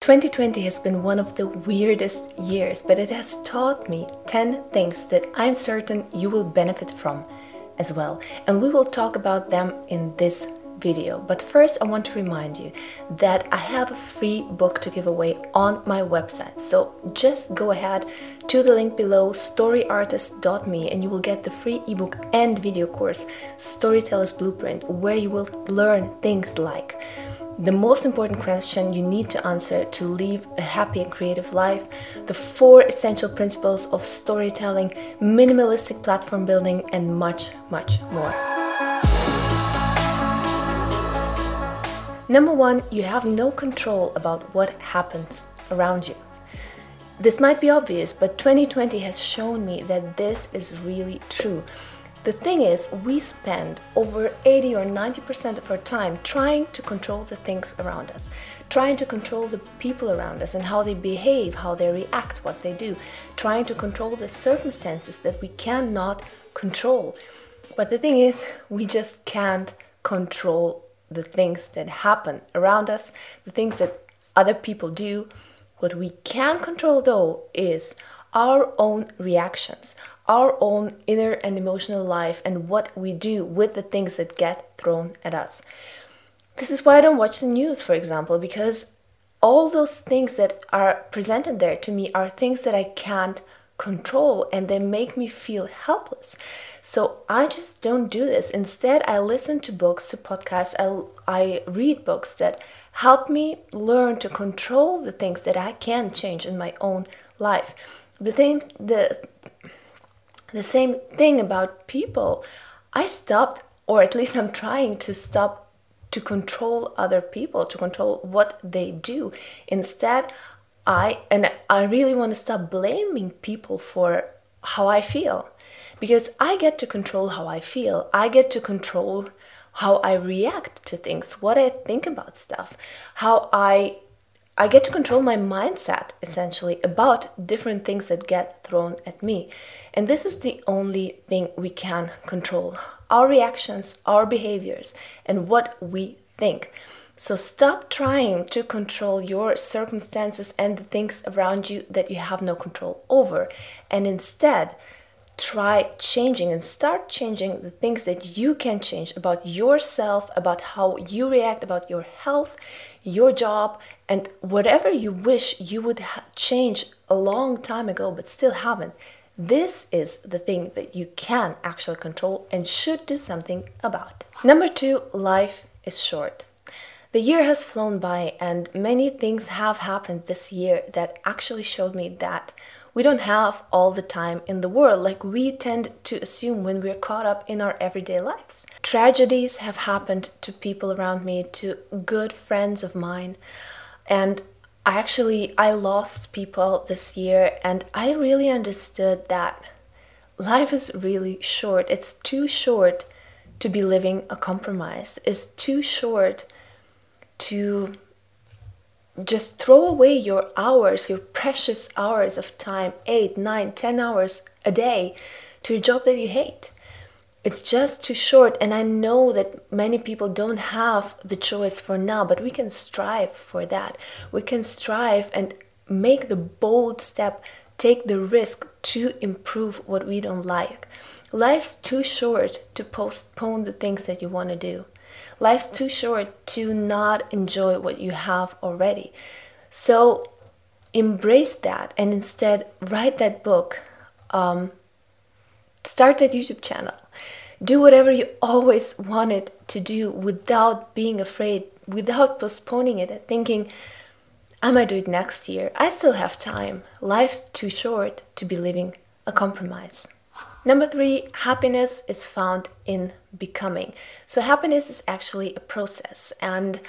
2020 has been one of the weirdest years, but it has taught me 10 things that I'm certain you will benefit from as well. And we will talk about them in this video. But first, I want to remind you that I have a free book to give away on my website. So just go ahead to the link below, storyartist.me, and you will get the free ebook and video course, Storyteller's Blueprint, where you will learn things like the most important question you need to answer to live a happy and creative life, the four essential principles of storytelling, minimalistic platform building, and much, much more. Number one, you have no control about what happens around you. This might be obvious, but 2020 has shown me that this is really true. The thing is, we spend over 80 or 90% of our time trying to control the things around us, trying to control the people around us and how they behave, how they react, what they do, trying to control the circumstances that we cannot control. But the thing is, we just can't control the things that happen around us, the things that other people do. What we can control, though, is our own reactions, our own inner and emotional life, and what we do with the things that get thrown at us. This is why I don't watch the news, for example, because all those things that are presented there to me are things that I can't control and they make me feel helpless. So I just don't do this. Instead, I listen to books, to podcasts, I, I read books that help me learn to control the things that I can change in my own life. The thing, the the same thing about people. I stopped, or at least I'm trying to stop to control other people, to control what they do. Instead, I and I really want to stop blaming people for how I feel because I get to control how I feel. I get to control how I react to things, what I think about stuff, how I I get to control my mindset essentially about different things that get thrown at me. And this is the only thing we can control our reactions, our behaviors, and what we think. So stop trying to control your circumstances and the things around you that you have no control over, and instead try changing and start changing the things that you can change about yourself, about how you react, about your health, your job, and whatever you wish you would ha- change a long time ago but still haven't. This is the thing that you can actually control and should do something about. Number two, life is short. The year has flown by, and many things have happened this year that actually showed me that we don't have all the time in the world like we tend to assume when we're caught up in our everyday lives. Tragedies have happened to people around me, to good friends of mine, and I actually I lost people this year and I really understood that life is really short. It's too short to be living a compromise. It's too short to just throw away your hours, your precious hours of time, eight, nine, ten hours a day, to a job that you hate. It's just too short, and I know that many people don't have the choice for now, but we can strive for that. We can strive and make the bold step, take the risk to improve what we don't like. Life's too short to postpone the things that you want to do. Life's too short to not enjoy what you have already. So embrace that and instead write that book. Um, start that YouTube channel. Do whatever you always wanted to do without being afraid, without postponing it and thinking, I might do it next year. I still have time. Life's too short to be living a compromise. Number three, happiness is found in becoming. So, happiness is actually a process. And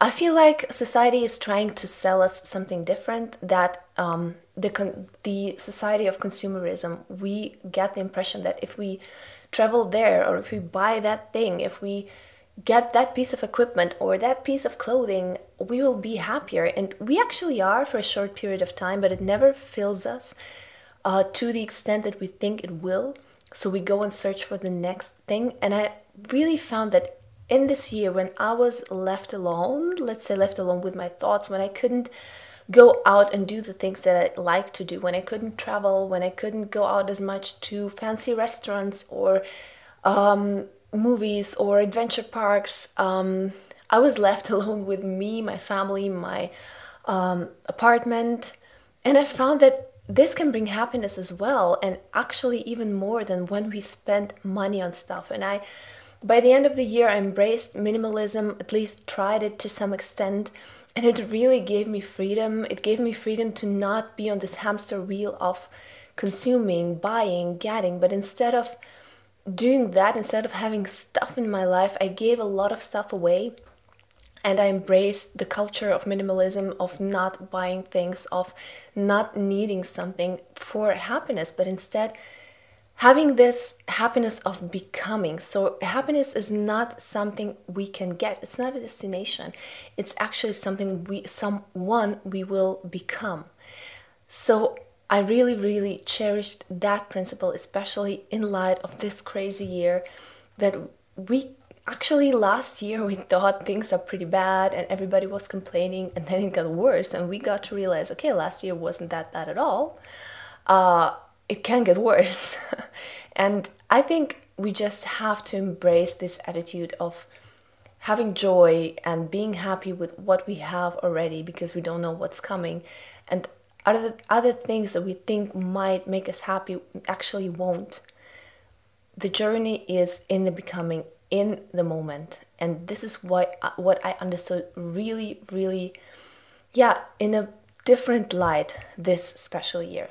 I feel like society is trying to sell us something different that um, the, the society of consumerism, we get the impression that if we travel there or if we buy that thing, if we get that piece of equipment or that piece of clothing, we will be happier. And we actually are for a short period of time, but it never fills us uh, to the extent that we think it will. So we go and search for the next thing. And I really found that in this year, when I was left alone, let's say left alone with my thoughts, when I couldn't go out and do the things that I like to do, when I couldn't travel, when I couldn't go out as much to fancy restaurants or um, movies or adventure parks, um, I was left alone with me, my family, my um, apartment. And I found that this can bring happiness as well, and actually, even more than when we spend money on stuff. And I, by the end of the year, I embraced minimalism, at least tried it to some extent. And it really gave me freedom. It gave me freedom to not be on this hamster wheel of consuming, buying, getting, but instead of doing that, instead of having stuff in my life, I gave a lot of stuff away and I embraced the culture of minimalism, of not buying things, of not needing something for happiness, but instead having this happiness of becoming. So, happiness is not something we can get, it's not a destination, it's actually something we, someone we will become. So, I really, really cherished that principle, especially in light of this crazy year that we actually last year we thought things are pretty bad and everybody was complaining and then it got worse and we got to realize okay last year wasn't that bad at all. Uh, it can get worse. And i think we just have to embrace this attitude of having joy and being happy with what we have already because we don't know what's coming. And other other things that we think might make us happy actually won't. The journey is in the becoming in the moment. And this is what what i understood really really yeah in a different light this special year.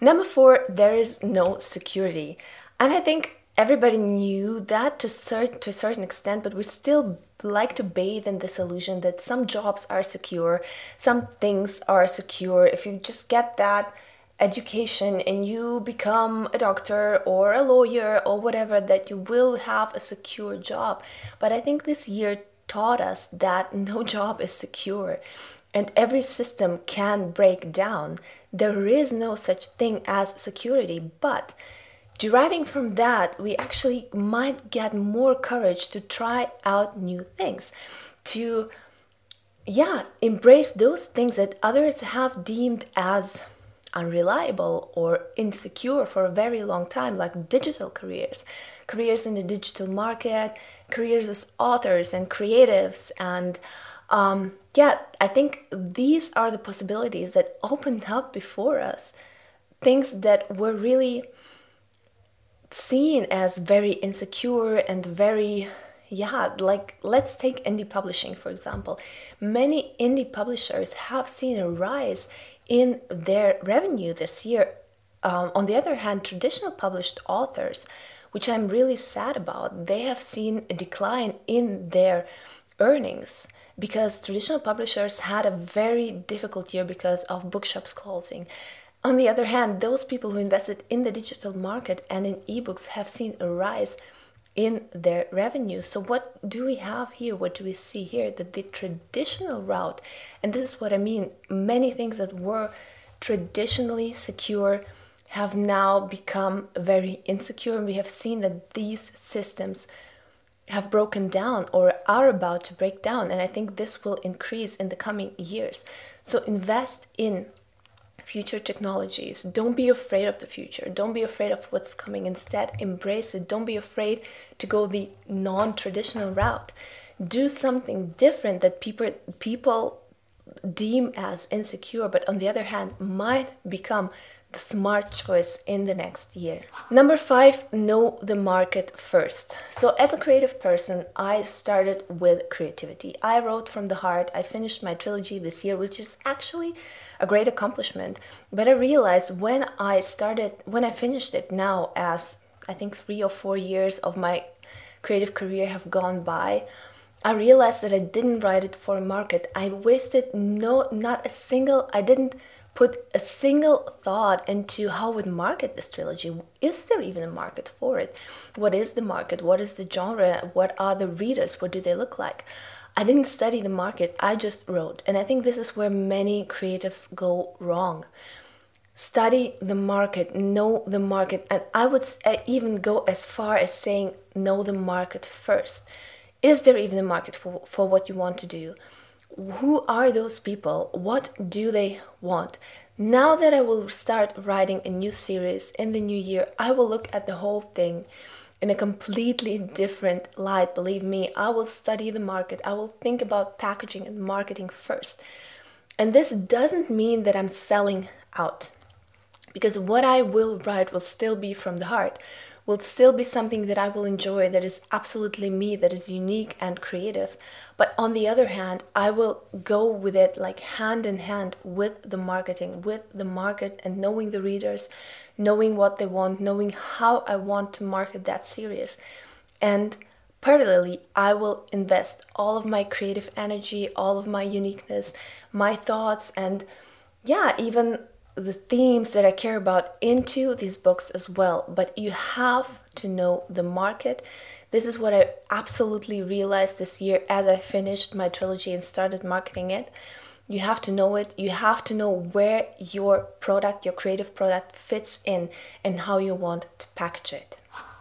Number four there is no security. And i think everybody knew that to, cert- to a certain extent but we still like to bathe in this illusion that some jobs are secure some things are secure. If you just get that education and you become a doctor or a lawyer or whatever, that you will have a secure job. But I think this year taught us that no job is secure and every system can break down. There is no such thing as security, but deriving from that, we actually might get more courage to try out new things, to yeah, embrace those things that others have deemed as unreliable or insecure for a very long time, like digital careers, careers in the digital market, careers as authors and creatives. And um, yeah, I think these are the possibilities that opened up before us. Things that were really seen as very insecure and very yeah like let's take indie publishing for example many indie publishers have seen a rise in their revenue this year. Um, on the other hand, traditional published authors, which I'm really sad about, they have seen a decline in their earnings because traditional publishers had a very difficult year because of bookshops closing. On the other hand, those people who invested in the digital market and in ebooks have seen a rise in their revenue. So, what do we have here? What do we see here? That the traditional route, and this is what I mean, many things that were traditionally secure have now become very insecure, and we have seen that these systems have broken down or are about to break down. And I think this will increase in the coming years. So, invest in future technologies. Don't be afraid of the future. Don't be afraid of what's coming. Instead, embrace it. Don't be afraid to go the non traditional route. Do something different that people, people deem as insecure, but on the other hand, might become the smart choice in the next year. Number five, know the market first. So, as a creative person, I started with creativity. I wrote from the heart. I finished my trilogy this year, which is actually a great accomplishment. But I realized when I started, when I finished it now, as I think three or four years of my creative career have gone by, I realized that I didn't write it for a market. I wasted no, not a single, I didn't put a single thought into how would market this trilogy. Is there even a market for it? What is the market? What is the genre? What are the readers? What do they look like? I didn't study the market, I just wrote. And I think this is where many creatives go wrong. Study the market, know the market, and I would uh, even go as far as saying know the market first. Is there even a market for, for what you want to do? Who are those people? What do they want? Now that I will start writing a new series in the new year, I will look at the whole thing in a completely different light. Believe me, I will study the market. I will think about packaging and marketing first. And this doesn't mean that I'm selling out because what I will write will still be from the heart will still be something that I will enjoy, that is absolutely me, that is unique and creative. But on the other hand, I will go with it like hand in hand with the marketing, with the market, and knowing the readers, knowing what they want, knowing how I want to market that series. And parallelly, I will invest all of my creative energy, all of my uniqueness, my thoughts, and yeah, even the themes that I care about into these books as well. But you have to know the market. This is what I absolutely realized this year as I finished my trilogy and started marketing it. You have to know it. You have to know where your product, your creative product, fits in and how you want to package it.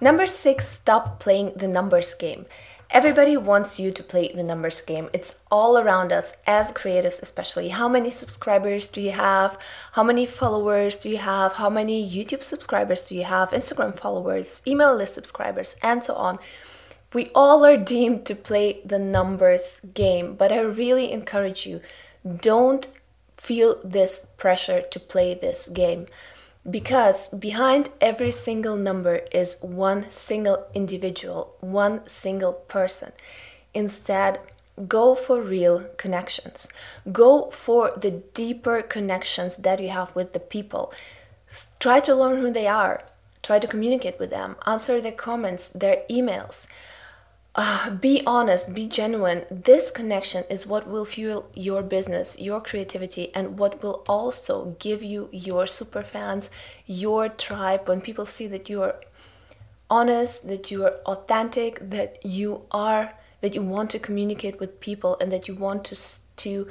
Number six, stop playing the numbers game. Everybody wants you to play the numbers game. It's all around us as creatives, especially. How many subscribers do you have? How many followers do you have? How many YouTube subscribers do you have? Instagram followers, email list subscribers, and so on. We all are deemed to play the numbers game, but I really encourage you don't feel this pressure to play this game because behind every single number is one single individual, one single person. Instead, go for real connections. Go for the deeper connections that you have with the people. Try to learn who they are. Try to communicate with them. Answer their comments, their emails uh, be honest, be genuine. This connection is what will fuel your business, your creativity, and what will also give you your super fans, your tribe. When people see that you are honest, that you are authentic, that you are, that you want to communicate with people, and that you want to to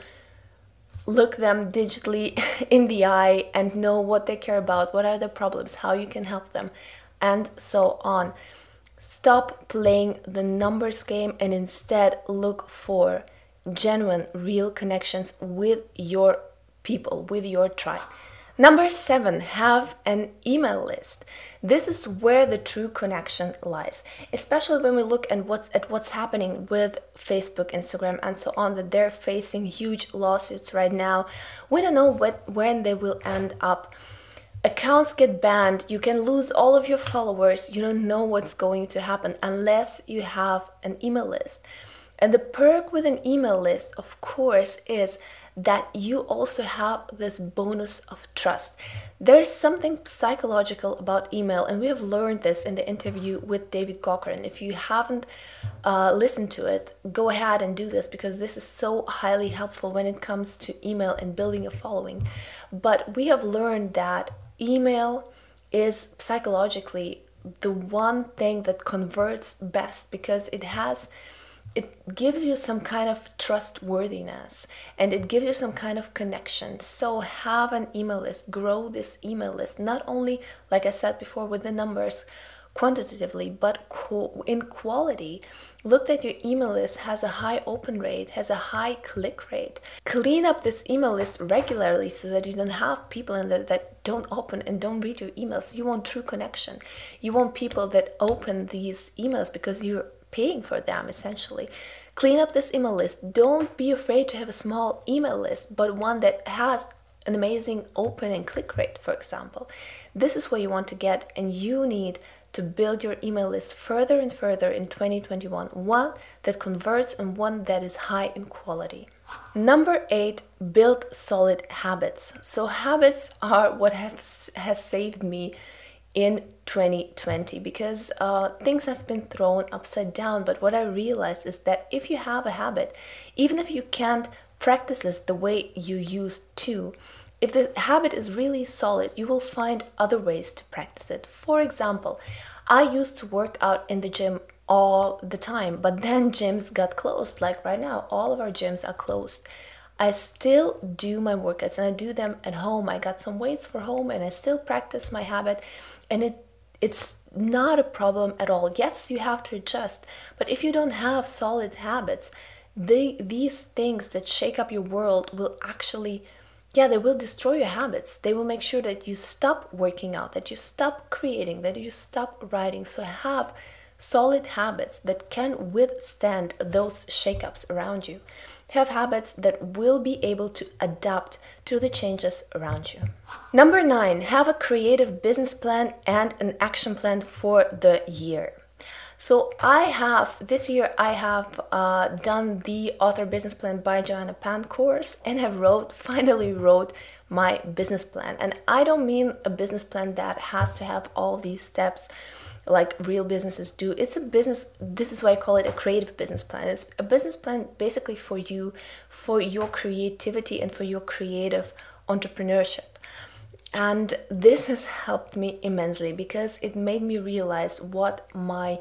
look them digitally in the eye and know what they care about, what are their problems, how you can help them, and so on. Stop playing the numbers game and instead look for genuine, real connections with your people, with your tribe. Number seven, have an email list. This is where the true connection lies, especially when we look at what's at what's happening with Facebook, Instagram, and so on. That they're facing huge lawsuits right now. We don't know what when they will end up accounts get banned, you can lose all of your followers. You don't know what's going to happen unless you have an email list. And the perk with an email list, of course, is that you also have this bonus of trust. There's something psychological about email, and we have learned this in the interview with David Cochran. If you haven't uh, listened to it, go ahead and do this because this is so highly helpful when it comes to email and building a following. But we have learned that email is psychologically the one thing that converts best because it has it gives you some kind of trustworthiness and it gives you some kind of connection. So have an email list, grow this email list, not only, like I said before, with the numbers quantitatively, but in quality. Look that your email list has a high open rate, has a high click rate. Clean up this email list regularly so that you don't have people in there that don't open and don't read your emails. You want true connection. You want people that open these emails because you're paying for them essentially. Clean up this email list. Don't be afraid to have a small email list, but one that has an amazing open and click rate, for example. This is what you want to get, and you need to build your email list further and further in 2021. One that converts and one that is high in quality. Number eight, build solid habits. So, habits are what has, has saved me in 2020 because uh, things have been thrown upside down. But what I realized is that if you have a habit, even if you can't practice this the way you used to, if the habit is really solid, you will find other ways to practice it. For example, I used to work out in the gym all the time, but then gyms got closed. Like right now, all of our gyms are closed. I still do my workouts and I do them at home. I got some weights for home and I still practice my habit and it it's not a problem at all. Yes, you have to adjust, but if you don't have solid habits, they these things that shake up your world will actually yeah, they will destroy your habits. They will make sure that you stop working out, that you stop creating, that you stop writing. So have solid habits that can withstand those shakeups around you. Have habits that will be able to adapt to the changes around you. Number nine, have a creative business plan and an action plan for the year. So I have this year I have uh, done the author business plan by Joanna Penn course and have wrote finally wrote my business plan. And I don't mean a business plan that has to have all these steps like real businesses do. It's a business, this is why I call it a creative business plan. It's a business plan basically for you, for your creativity and for your creative entrepreneurship. And this has helped me immensely because it made me realize what my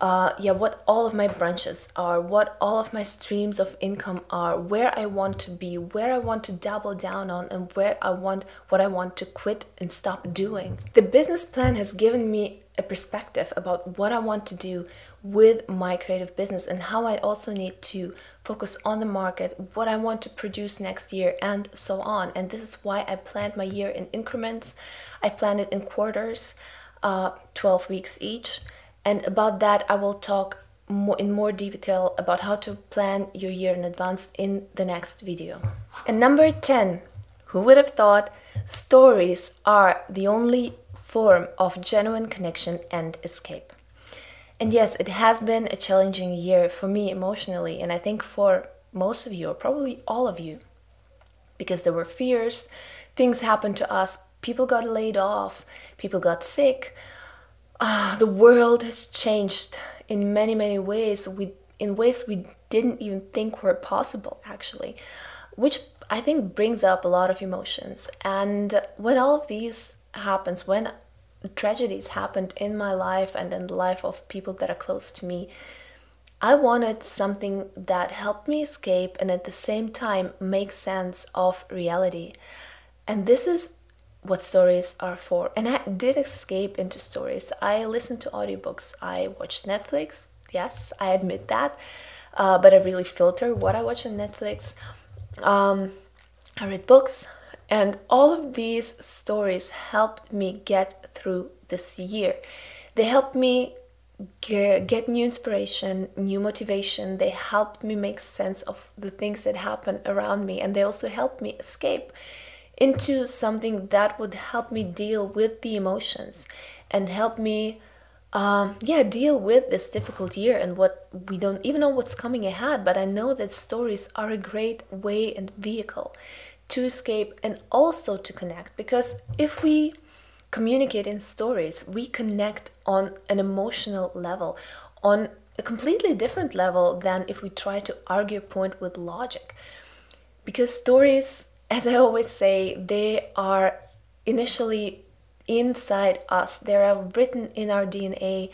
uh, yeah, what all of my branches are, what all of my streams of income are, where I want to be, where I want to double down on, and where I want what I want to quit and stop doing. The business plan has given me a perspective about what I want to do with my creative business and how I also need to focus on the market, what I want to produce next year, and so on. And this is why I planned my year in increments. I planned it in quarters, uh, 12 weeks each. And about that, I will talk more, in more detail about how to plan your year in advance in the next video. And number 10, who would have thought stories are the only form of genuine connection and escape. And yes, it has been a challenging year for me emotionally, and I think for most of you, or probably all of you, because there were fears, things happened to us, people got laid off, people got sick. Uh, the world has changed in many, many ways, we, in ways we didn't even think were possible, actually, which I think brings up a lot of emotions. And when all of these happens, when tragedies happened in my life and in the life of people that are close to me, I wanted something that helped me escape and at the same time make sense of reality. And this is what stories are for. And I did escape into stories. I listened to audiobooks, I watched Netflix. Yes, I admit that. Uh, but I really filter what I watch on Netflix. Um, I read books, and all of these stories helped me get through this year. They helped me get new inspiration, new motivation. They helped me make sense of the things that happen around me, and they also helped me escape into something that would help me deal with the emotions and help me um, yeah deal with this difficult year and what we don't even know what's coming ahead but i know that stories are a great way and vehicle to escape and also to connect. Because if we communicate in stories, we connect on an emotional level, on a completely different level than if we try to argue a point with logic. Because stories, as I always say, they are initially inside us, they are written in our DNA.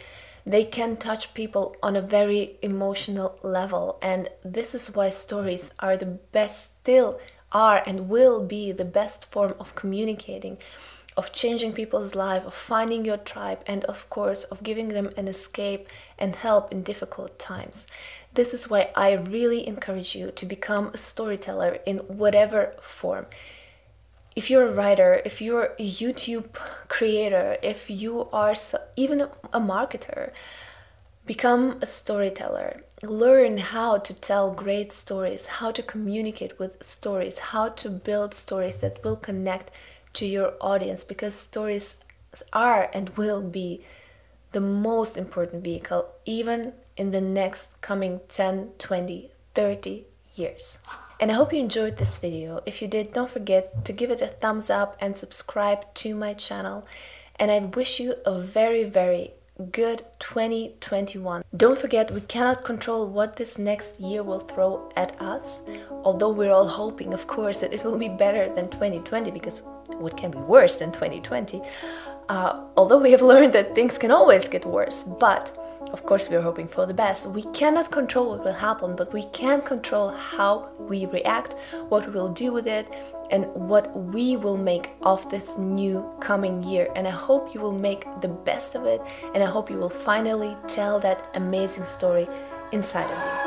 They can touch people on a very emotional level, and this is why stories are the best still are and will be the best form of communicating, of changing people's life, of finding your tribe, and of course, of giving them an escape and help in difficult times. This is why I really encourage you to become a storyteller in whatever form. If you're a writer, if you're a YouTube creator, if you are so, even a marketer, Become a storyteller. Learn how to tell great stories, how to communicate with stories, how to build stories that will connect to your audience because stories are and will be the most important vehicle even in the next coming 10, 20, 30 years. And I hope you enjoyed this video. If you did, don't forget to give it a thumbs up and subscribe to my channel. And I wish you a very, very good 2021. Don't forget, we cannot control what this next year will throw at us, although we're all hoping, of course, that it will be better than 2020 because what can be worse than 2020? Uh, although we have learned that things can always get worse, but of course, we are hoping for the best. We cannot control what will happen, but we can control how we react, what we will do with it, and what we will make of this new coming year. And I hope you will make the best of it, and I hope you will finally tell that amazing story inside of you.